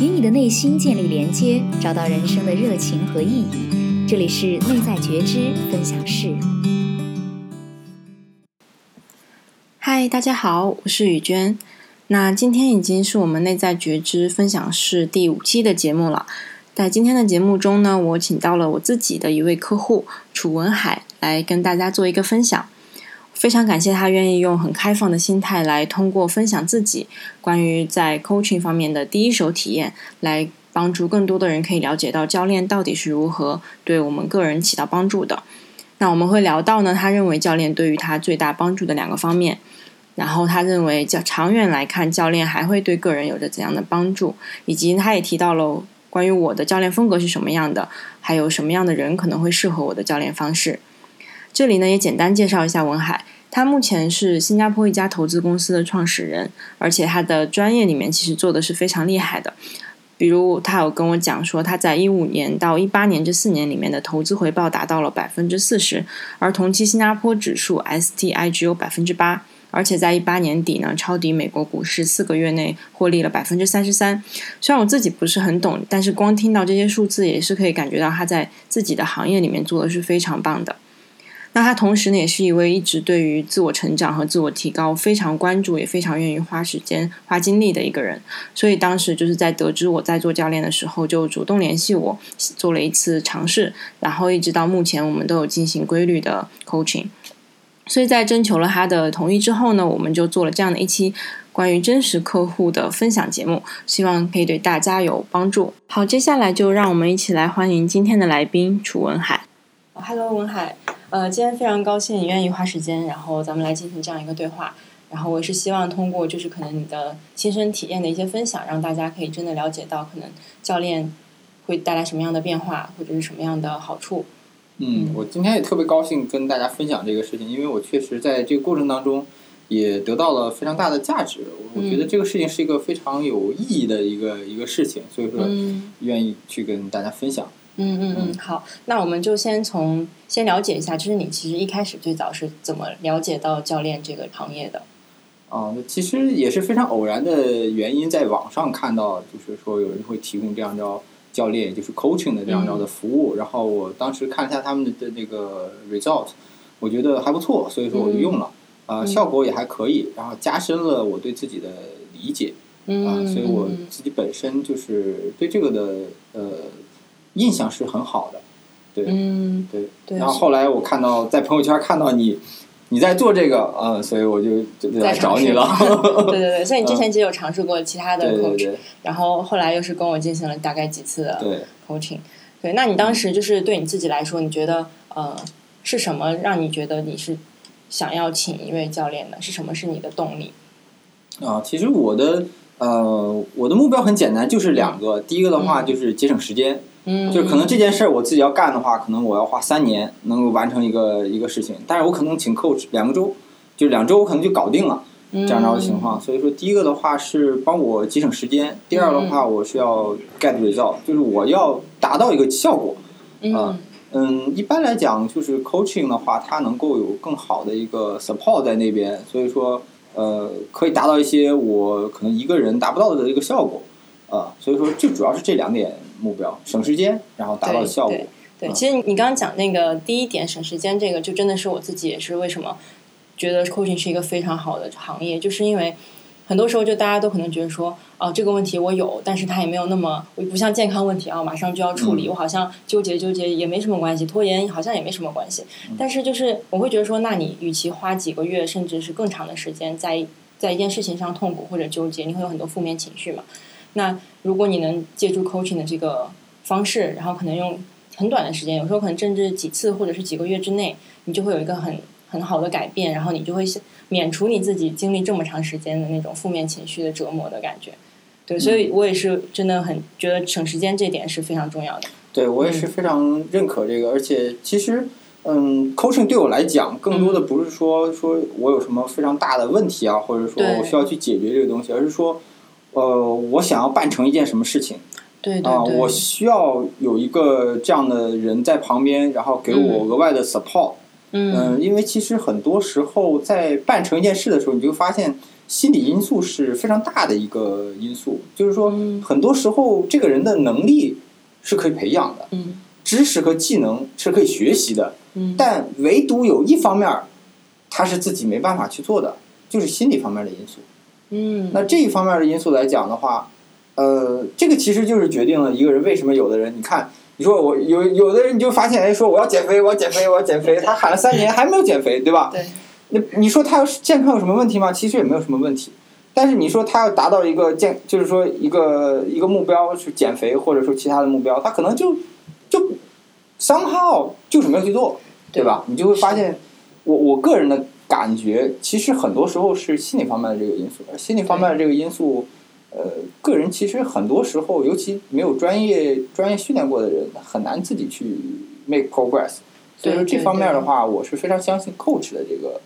与你的内心建立连接，找到人生的热情和意义。这里是内在觉知分享室。嗨，大家好，我是雨娟。那今天已经是我们内在觉知分享室第五期的节目了。在今天的节目中呢，我请到了我自己的一位客户楚文海来跟大家做一个分享。非常感谢他愿意用很开放的心态来通过分享自己关于在 coaching 方面的第一手体验，来帮助更多的人可以了解到教练到底是如何对我们个人起到帮助的。那我们会聊到呢，他认为教练对于他最大帮助的两个方面，然后他认为较长远来看，教练还会对个人有着怎样的帮助，以及他也提到了关于我的教练风格是什么样的，还有什么样的人可能会适合我的教练方式。这里呢也简单介绍一下文海，他目前是新加坡一家投资公司的创始人，而且他的专业里面其实做的是非常厉害的。比如他有跟我讲说，他在一五年到一八年这四年里面的投资回报达到了百分之四十，而同期新加坡指数 STI 只有百分之八，而且在一八年底呢抄底美国股市，四个月内获利了百分之三十三。虽然我自己不是很懂，但是光听到这些数字也是可以感觉到他在自己的行业里面做的是非常棒的。那他同时呢，也是一位一直对于自我成长和自我提高非常关注，也非常愿意花时间、花精力的一个人。所以当时就是在得知我在做教练的时候，就主动联系我，做了一次尝试，然后一直到目前，我们都有进行规律的 coaching。所以在征求了他的同意之后呢，我们就做了这样的一期关于真实客户的分享节目，希望可以对大家有帮助。好，接下来就让我们一起来欢迎今天的来宾楚文海。Hello，文海。呃，今天非常高兴你愿意花时间，然后咱们来进行这样一个对话。然后我是希望通过就是可能你的亲身体验的一些分享，让大家可以真的了解到可能教练会带来什么样的变化，或者是什么样的好处。嗯，我今天也特别高兴跟大家分享这个事情，因为我确实在这个过程当中也得到了非常大的价值。我觉得这个事情是一个非常有意义的一个一个事情，所以说愿意去跟大家分享。嗯嗯嗯嗯，好，那我们就先从先了解一下，就是你其实一开始最早是怎么了解到教练这个行业的？啊，其实也是非常偶然的原因，在网上看到，就是说有人会提供这样叫教练，就是 coaching 的这样着的服务，然后我当时看了一下他们的那个 result，我觉得还不错，所以说我就用了，啊，效果也还可以，然后加深了我对自己的理解，啊，所以我自己本身就是对这个的呃。印象是很好的，对，嗯，对，对然后后来我看到在朋友圈看到你你在做这个，嗯，所以我就就来找你了。对对对，所以你之前其实有尝试过其他的 coach，然后后来又是跟我进行了大概几次的 coaching。对，那你当时就是对你自己来说，你觉得呃是什么让你觉得你是想要请一位教练的？是什么是你的动力？啊，其实我的呃我的目标很简单，就是两个，第一个的话就是节省时间。嗯，就可能这件事儿我自己要干的话，可能我要花三年能够完成一个一个事情，但是我可能请 coach 两个周，就两周我可能就搞定了这样着的情况。所以说，第一个的话是帮我节省时间，第二的话我是要 get result，就是我要达到一个效果。嗯。嗯，一般来讲，就是 coaching 的话，它能够有更好的一个 support 在那边，所以说呃可以达到一些我可能一个人达不到的一个效果。啊，所以说最主要是这两点目标，省时间，然后达到效果。对，其实你刚刚讲那个第一点省时间，这个就真的是我自己也是为什么觉得 coaching 是一个非常好的行业，就是因为很多时候就大家都可能觉得说，哦，这个问题我有，但是它也没有那么，我不像健康问题啊，马上就要处理，我好像纠结纠结也没什么关系，拖延好像也没什么关系。但是就是我会觉得说，那你与其花几个月甚至是更长的时间在在一件事情上痛苦或者纠结，你会有很多负面情绪嘛。那如果你能借助 coaching 的这个方式，然后可能用很短的时间，有时候可能甚至几次或者是几个月之内，你就会有一个很很好的改变，然后你就会免除你自己经历这么长时间的那种负面情绪的折磨的感觉。对，所以我也是真的很觉得省时间这点是非常重要的。对我也是非常认可这个，而且其实，嗯，coaching 对我来讲，更多的不是说说我有什么非常大的问题啊，或者说我需要去解决这个东西，而是说。呃，我想要办成一件什么事情，对啊，我需要有一个这样的人在旁边，然后给我额外的 support。嗯，因为其实很多时候在办成一件事的时候，你就发现心理因素是非常大的一个因素。就是说嗯，很多时候这个人的能力是可以培养的，嗯。知识和技能是可以学习的，嗯。但唯独有一方面，他是自己没办法去做的，就是心理方面的因素。嗯，那这一方面的因素来讲的话，呃，这个其实就是决定了一个人为什么有的人，你看，你说我有有的人你就发现，哎，说我要减肥，我要减肥，我要减肥，他喊了三年还没有减肥，对吧？对，那你说他有健康有什么问题吗？其实也没有什么问题。但是你说他要达到一个健，就是说一个一个目标是减肥，或者说其他的目标，他可能就就 somehow 就是没有去做，对吧？你就会发现，我我个人的感觉，其实很多时候是心理方面的这个因素，而心理方面的这个因素，呃，个人其实很多时候，尤其没有专业专业训练过的人，很难自己去 make progress。所以说这方面的话，我是非常相信 coach 的这个，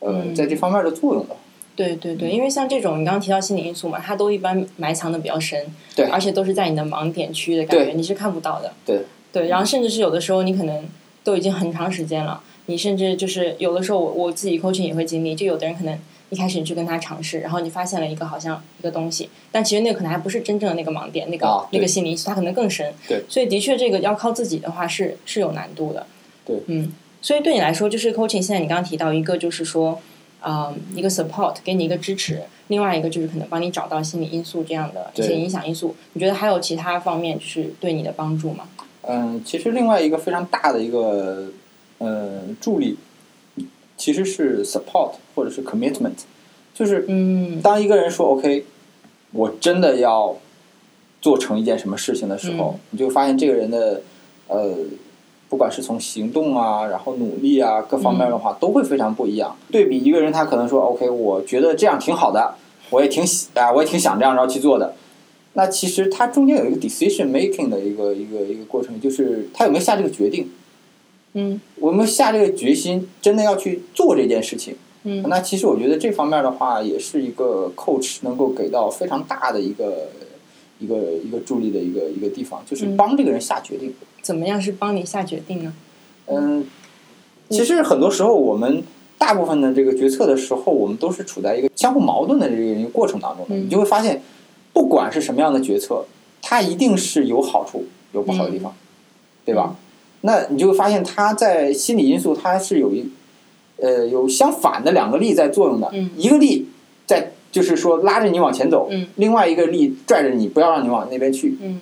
呃，嗯在这方面的作用的。对对对，因为像这种你刚刚提到心理因素嘛，它都一般埋藏的比较深，对而且都是在你的盲点区域的感觉，你是看不到的。对对，然后甚至是有的时候你可能都已经很长时间了，你甚至就是有的时候我我自己 coaching 也会经历，就有的人可能一开始你去跟他尝试，然后你发现了一个好像一个东西，但其实那个可能还不是真正的那个盲点，那个、啊那个心理因素它可能更深。对，所以的确这个要靠自己的话是是有难度的。对，嗯，所以对你来说，就是 coaching 现在你刚刚提到一个就是说。嗯，一个 support 给你一个支持，另外一个就是可能帮你找到心理因素这样的一些影响因素。你觉得还有其他方面就是对你的帮助吗？嗯，其实另外一个非常大的一个呃助力，其实是 support 或者是 commitment，就是嗯当一个人说 OK，我真的要做成一件什么事情的时候，嗯你就发现这个人的呃，不管是从行动啊，然后努力啊各方面的话，都会非常不一样。对比一个人，他可能说 OK，我觉得这样挺好的，我也挺喜啊、我也挺想这样着去做的。那其实他中间有一个 decision making 的一个一个一个过程，就是他有没有下这个决定，嗯我们下这个决心，真的要去做这件事情。嗯那其实我觉得这方面的话，也是一个 coach 能够给到非常大的一个一个一个助力的一个一个地方，就是嗯帮这个人下决定。怎么样是帮你下决定呢？嗯，其实很多时候我们大部分的这个决策的时候，我们都是处在一个相互矛盾的这个一个过程当中的。嗯你就会发现，不管是什么样的决策，它一定是有好处有不好的地方，对吧？那你就会发现，它在心理因素它是有一呃有相反的两个力在作用的，嗯。一个力在就是说拉着你往前走，嗯。另外一个力拽着你不要让你往那边去。嗯。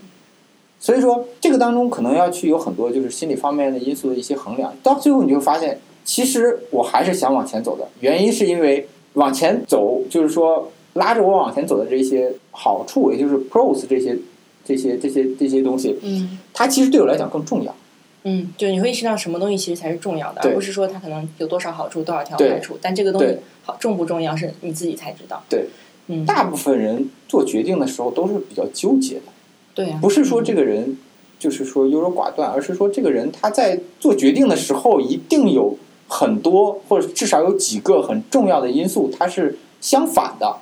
所以说，这个当中可能要去有很多就是心理方面的因素的一些衡量，到最后你就会发现，其实我还是想往前走的，原因是因为往前走，就是说拉着我往前走的这些好处，也就是 pros 这些这些这些这些东西，嗯。它其实对我来讲更重要。嗯，就你会意识到什么东西其实才是重要的，而不是说它可能有多少好处、多少条坏处，但这个东西好重不重要是你自己才知道。对，嗯，大部分人做决定的时候都是比较纠结的，对啊，不是说这个人就是说优柔寡断，而是说这个人他在做决定的时候一定有很多或者至少有几个很重要的因素，它是相反的。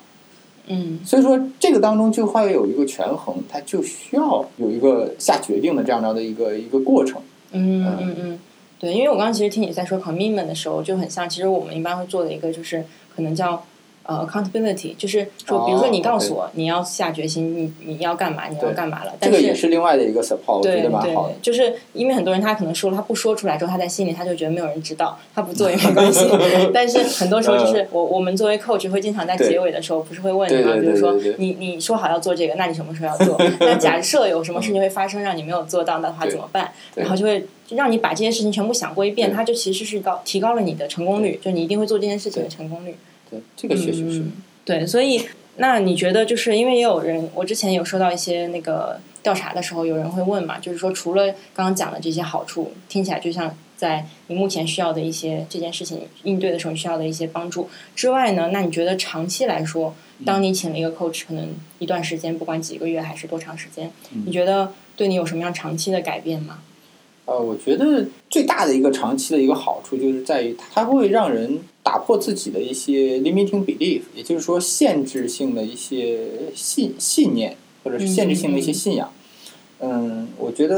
嗯所以说这个当中就会有一个权衡，它就需要有一个下决定的这样的一个一个过程。嗯嗯嗯，对，因为我刚刚其实听你在说 commitment 的时候，就很像，其实我们一般会做的一个就是可能叫呃 accountability，就是说，比如说你告诉我你要下决心，你你要干嘛，你要干嘛了，这但是个也是另外的一个 support，我觉对对得蛮好的。，就是因为很多人他可能说了，他不说出来之后，他在心里他就觉得没有人知道，他不做也没关系。但是很多时候就是我我们作为 coach 会经常在结尾的时候不是会问你吗？对对比如说你你说好要做这个，那你什么时候要做？那假设有什么事情会发生让你没有做到的话怎么办？然后就会让你把这些事情全部想过一遍，对它就其实是高提高了你的成功率，就你一定会做这件事情的成功率。对，这个确实是。嗯对，所以那你觉得就是因为也有人，我之前有收到一些那个调查的时候，有人会问嘛，就是说除了刚刚讲的这些好处，听起来就像在你目前需要的一些这件事情应对的时候，需要的一些帮助之外呢，那你觉得长期来说，当你请了一个 coach，可能一段时间，不管几个月还是多长时间，你觉得对你有什么样长期的改变吗？呃，我觉得最大的一个长期的一个好处就是在于它会让人打破自己的一些 limiting belief，也就是说限制性的一些信信念或者是限制性的一些信仰。嗯，我觉得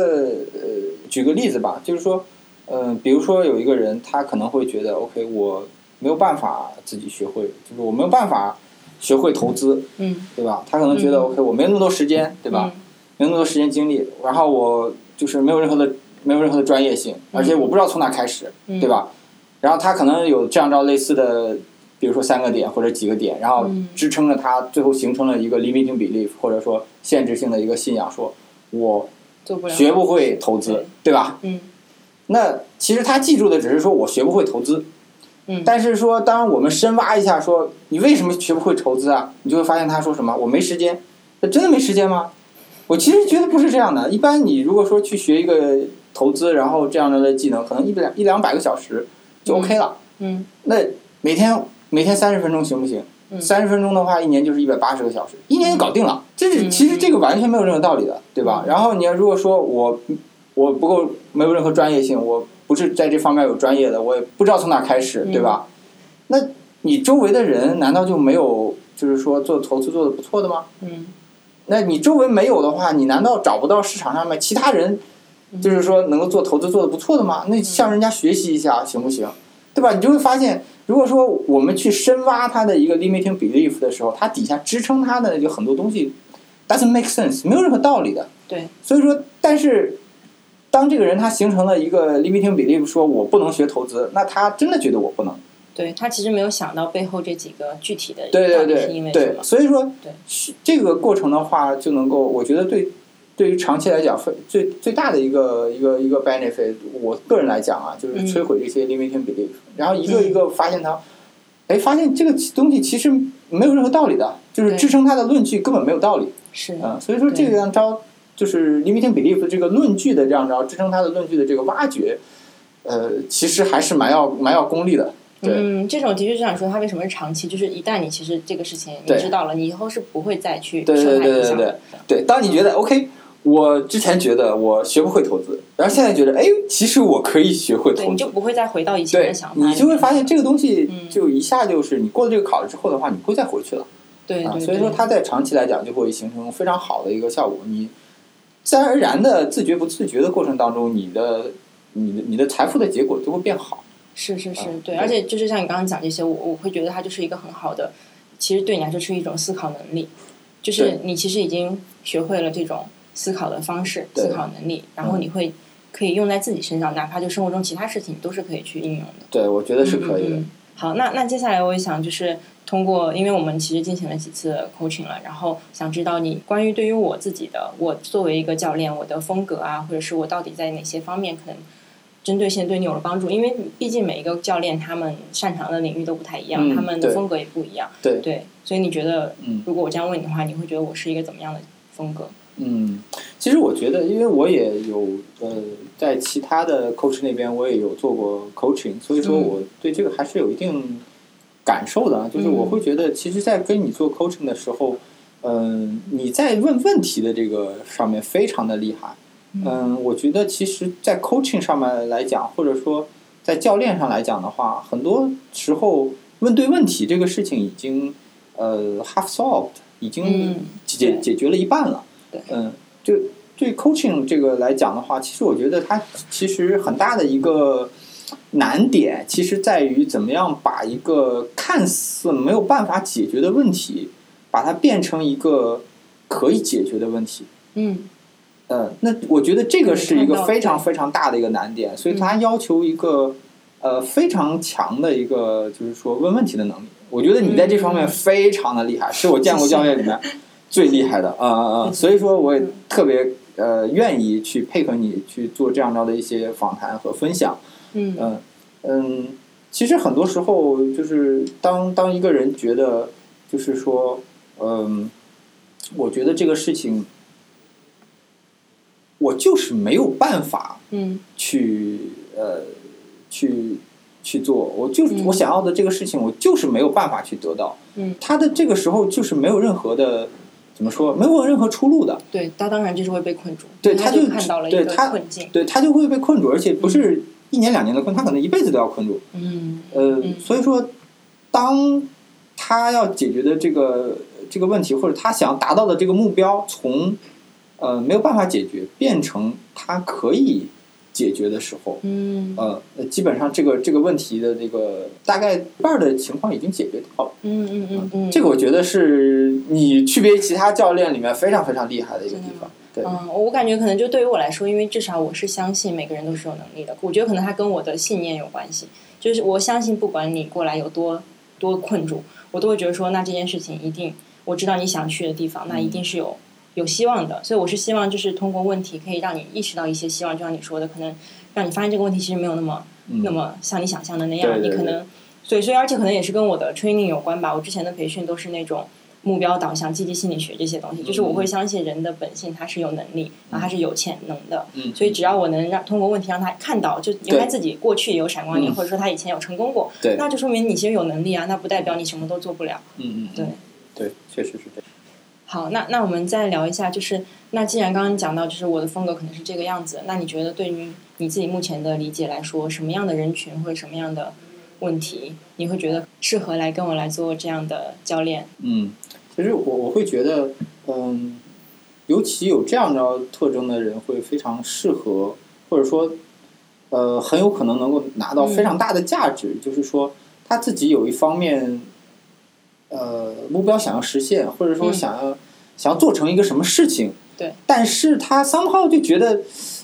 呃，举个例子吧，就是说，嗯、比如说有一个人他可能会觉得，OK，我没有办法自己学会，就是我没有办法学会投资，嗯，对吧？他可能觉得嗯 OK，我没有那么多时间，对吧？没有那么多时间精力，然后我就是没有任何的没有任何的专业性，而且我不知道从哪开始，嗯？对吧？然后他可能有这样着类似的，比如说三个点或者几个点，然后嗯支撑着他最后形成了一个 limiting belief，或者说限制性的一个信仰，说我学不会投资对，对吧？嗯那其实他记住的只是说我学不会投资，嗯但是说当我们深挖一下，说你为什么学不会投资啊？你就会发现他说什么我没时间，那真的没时间吗？我其实觉得不是这样的。一般你如果说去学一个投资，然后这样的技能，可能一两一两百个小时就 OK 了。嗯那每天每天三十分钟行不行？嗯三十分钟的话，一年就是一百八十个小时，一年就搞定了。这是嗯其实这个完全没有任何道理的，对吧？然后你要如果说我我不够没有任何专业性，我不是在这方面有专业的，我也不知道从哪开始，嗯对吧？那你周围的人难道就没有就是说做投资做的不错的吗？嗯那你周围没有的话，你难道找不到市场上面其他人，嗯就是说能够做投资做的不错的吗？那向人家学习一下行不行？对吧？你就会发现，如果说我们去深挖它的一个 limiting belief 的时候，它底下支撑它的有很多东西 doesn't make sense，没有任何道理的。对，所以说，但是当这个人他形成了一个 limiting belief，说我不能学投资，那他真的觉得我不能。对他其实没有想到背后这几个具体的对对对是因为什，么，所以说对是这个过程的话，就能够，我觉得对对于长期来讲，非最最大的一个一个一个 benefit，我个人来讲啊，就是嗯。摧毁这些 limiting belief，、然后一个一个发现它，哎，发现这个东西其实没有任何道理的，就是支撑它的论据根本没有道理，是。嗯、所以说这对。样招就是 limiting belief 的这个论据的这样招支撑它的论据的这个挖掘，呃，其实还是蛮要蛮要功利的，对。嗯，这种的确就想说，它为什么是长期？就是一旦你其实这个事情你知道了，你以后是不会再去对对受它对对对影响的。对，当你觉得 OK，我之前觉得我学不会投资，然后现在觉得哎，其实我可以学会，投资，你就不会再回到以前的想法，你就会发现这个东西嗯就一下就是你过了这个考了之后的话，你不会再回去了啊。对对，所以说它在长期来讲就会形成非常好的一个效果。你自然而然的自觉不自觉的过程当中，你的你的你的财富的结果就会变好。是是是对而且就是像你刚刚讲这些，我我会觉得它就是一个很好的，其实对你来说是一种思考能力，就是你其实已经学会了这种思考的方式、思考能力，然后你会可以用在自己身上，哪怕就生活中其他事情，你都是可以去应用的。对，我觉得是可以的。嗯嗯嗯好，那那接下来我也想就是通过，因为我们其实进行了几次 coaching 了，然后想知道你关于对于我自己的，我作为一个教练，我的风格啊，或者是我到底在哪些方面可能针对性对你有了帮助？因为毕竟每一个教练他们擅长的领域都不太一样，嗯他们的风格也不一样。对对，所以你觉得，嗯如果我这样问你的话，你会觉得我是一个怎么样的风格？嗯，其实我觉得，因为我也有呃，在其他的 coach 那边我也有做过 coaching，所以说嗯我对这个还是有一定感受的啊。就是我嗯会觉得，其实，在跟你做 coaching 的时候，嗯、你在问问题的这个上面非常的厉害。嗯，我觉得其实，在 coaching 上面来讲，或者说在教练上来讲的话，很多时候问对问题这个事情已经呃 half solved，已经嗯解、对解决了一半了。对嗯，就对 coaching 这个来讲的话，其实我觉得它其实很大的一个难点，其实在于怎么样把一个看似没有办法解决的问题，把它变成一个可以解决的问题。嗯呃，那我觉得这个是一个非常非常大的一个难点，所以它要求一个呃非常强的一个就是说问问题的能力。我觉得你在这方面嗯非常的厉害，是我见过教练里面最厉害的啊啊啊！所以说我也特别呃愿意去配合你去做这样的一些访谈和分享。嗯嗯嗯，其实很多时候就是当当一个人觉得就是说，嗯，我觉得这个事情，我就是没有办法嗯去呃去去做，我就是、嗯我想要的这个事情，我就是没有办法去得到。嗯，他的这个时候就是没有任何的怎么说，没有任何出路的。对，他当然就是会被困住，对他就他看到了一个困境。对他就会被困住，而且不是一年两年的困，他可能一辈子都要困住。嗯呃，嗯所以说，当他要解决的这个这个问题，或者他想要达到的这个目标，从呃没有办法解决，变成他可以解决的时候，嗯。呃，基本上这个这个问题的这个大概一半儿的情况已经解决掉了。嗯嗯嗯嗯，这个我觉得是你区别于其他教练里面非常非常厉害的一个地方。对，嗯，我感觉可能就对于我来说，因为至少我是相信每个人都是有能力的。我觉得可能它跟我的信念有关系，就是我相信不管你过来有多多困住，我都会觉得说，那这件事情一定我知道你想去的地方，那一定是有有希望的。所以我是希望就是通过问题可以让你意识到一些希望，就像你说的，可能让你发现这个问题其实没有那么、嗯那么像你想象的那样，对对你可能所以所以而且可能也是跟我的 training 有关吧。我之前的培训都是那种。目标导向、积极心理学这些东西，就是我会相信人的本性，他是有能力，然后他是有潜能的。嗯，所以只要我能让通过问题让他看到，就原来自己过去也有闪光点，嗯或者说他以前有成功过，对那就说明你其实有能力啊，那不代表你什么都做不了。嗯嗯，嗯对对，确实是这样。好，那那我们再聊一下，就是那既然刚刚讲到，就是我的风格可能是这个样子，那你觉得对于你自己目前的理解来说，什么样的人群或者什么样的问题，你会觉得适合来跟我来做这样的教练？嗯，其实我我会觉得，嗯，尤其有这样的特征的人会非常适合，或者说，呃，很有可能能够拿到非常大的价值。就是说，他自己有一方面，呃，目标想要实现，或者说嗯想要、想要做成一个什么事情，对，但是他 somehow 就觉得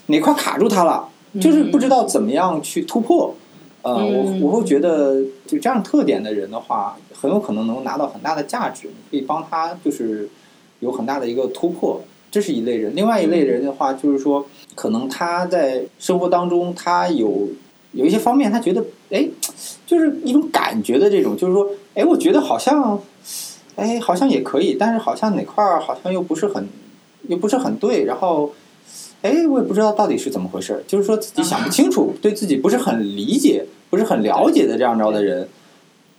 哪块卡住他了，就是不知道怎么样去突破。呃，嗯我我会觉得就这样特点的人的话，很有可能能拿到很大的价值，可以帮他就是有很大的一个突破。这是一类人，另外一类人的话，就是说，可能他在生活当中，他有有一些方面，他觉得，哎，就是一种感觉的这种，就是说，哎，我觉得好像，哎，好像也可以，但是好像哪块儿好像又不是很，又不是很对，然后，哎，我也不知道到底是怎么回事儿，就是说自己想不清楚，对自己不是很理解，不是很了解的这样着的人，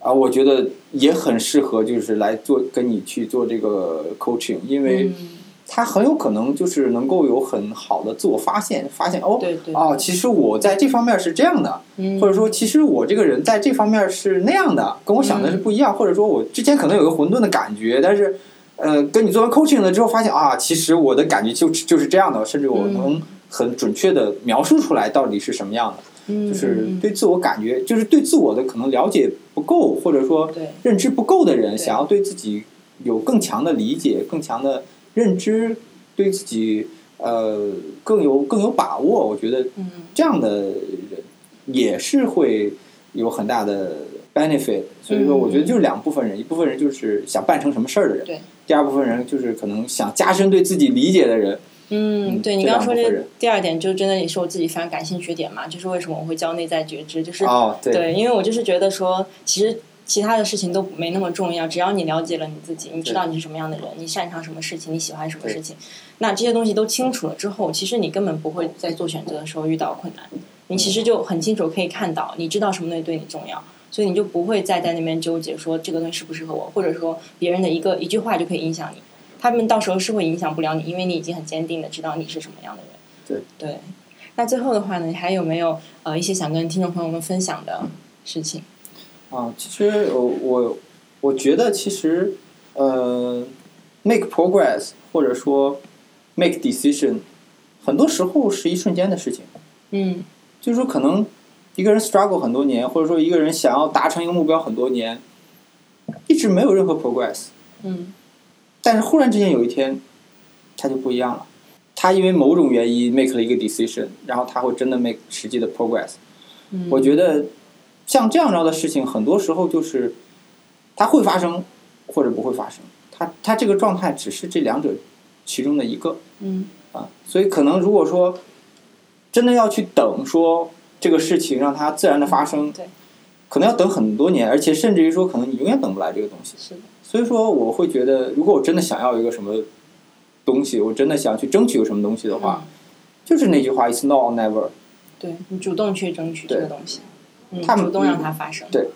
啊，我觉得也很适合，就是来做跟你去做这个 coaching，因为。嗯他很有可能就是能够有很好的自我发现，发现哦对对哦，其实我在这方面是这样的，嗯。或者说其实我这个人在这方面是那样的，跟我想的是不一样，或者说我之前可能有个混沌的感觉，但是呃，跟你做完 coaching 了之后，发现啊，其实我的感觉就就是这样的，甚至我嗯。能很准确的描述出来到底是什么样的，嗯就是嗯对自我感觉，就是对自我的可能了解不够，或者说认知不够的人，想要对自己有更强的理解、更强的认知，对自己呃更有更有把握，我觉得嗯。这样的人也是会有很大的 benefit。所以说，嗯。我觉得就是两部分人，一部分人就是想办成什么事儿的人，对。第二部分人就是可能想加深对自己理解的人。嗯，嗯对你刚刚说这第二点，就真的也是我自己非常感兴趣的点嘛，就是为什么我会教内在觉知，就是、哦，对，对，因为我就是觉得说，其实其他的事情都没那么重要，只要你了解了你自己，你知道你是什么样的人，你擅长什么事情，你喜欢什么事情，那这些东西都清楚了之后，其实你根本不会在做选择的时候遇到困难，你其实就很清楚可以看到，你知道什么东西对你重要。所以你就不会再在那边纠结说这个东西适不适合我，或者说别人的一个一句话就可以影响你。他们到时候是会影响不了你，因为你已经很坚定的知道你是什么样的人。对对。那最后的话呢，你还有没有呃一些想跟听众朋友们分享的事情？啊，其实我我我觉得其实呃，make progress 或者说 make decision，很多时候是一瞬间的事情。嗯就是说，可能一个人 struggle 很多年，或者说一个人想要达成一个目标很多年，一直没有任何 progress，嗯但是忽然之间有一天，他就不一样了。他因为某种原因 make 了一个 decision，然后他会真的 make 实际的 progress。嗯，我觉得像这样着的事情，很多时候就是它会发生或者不会发生，它它这个状态只是这两者其中的一个嗯啊，所以可能如果说真的要去等说这个事情让它自然的发生，对，可能要等很多年，而且甚至于说可能你永远等不来这个东西。是的，所以说，我会觉得，如果我真的想要一个什么东西，我真的想去争取个什么东西的话，嗯就是那句话：“It's not or never。对你主动去争取这个东西，嗯，他们主动让它发生。对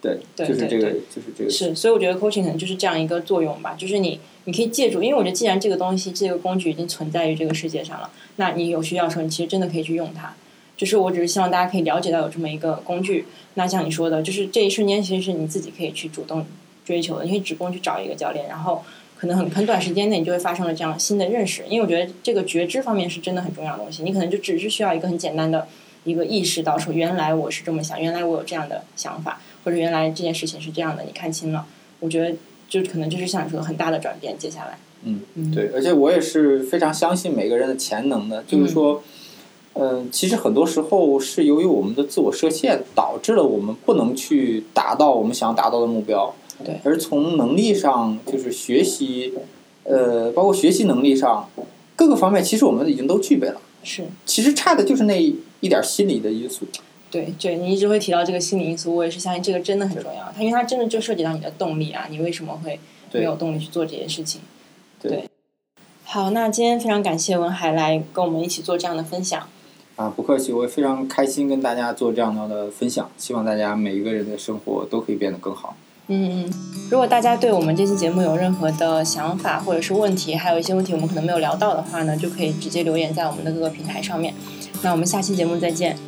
对”对就是这个对对，就是这个。是，所以我觉得 coaching 可能就是这样一个作用吧，就是你你可以借助，因为我觉得既然这个东西这个工具已经存在于这个世界上了，那你有需要的时候，你其实真的可以去用它。就是我只是希望大家可以了解到有这么一个工具。那像你说的，就是这一瞬间其实是你自己可以去主动追求的，你可以主动去找一个教练，然后可能很很短时间内你就会发生了这样新的认识。因为我觉得这个觉知方面是真的很重要的东西，你可能就只是需要一个很简单的一个意识到说，原来我是这么想，原来我有这样的想法，或者原来这件事情是这样的，你看清了，我觉得就可能就是像你说的很大的转变。接下来，嗯嗯，对，而且我也是非常相信每个人的潜能的，就是说，嗯、其实很多时候是由于我们的自我设限，导致了我们不能去达到我们想要达到的目标。对而从能力上，就是学习，呃，包括学习能力上，各个方面，其实我们已经都具备了。是。其实差的就是那一一点心理的因素。对，对你一直会提到这个心理因素，我也是相信这个真的很重要。它因为它真的就涉及到你的动力啊，你为什么会没有动力去做这件事情？对好，那今天非常感谢文海来跟我们一起做这样的分享。啊，不客气，我也非常开心跟大家做这样的分享，希望大家每一个人的生活都可以变得更好。嗯嗯，如果大家对我们这期节目有任何的想法或者是问题，还有一些问题我们可能没有聊到的话呢，就可以直接留言在我们的各个平台上面。那我们下期节目再见。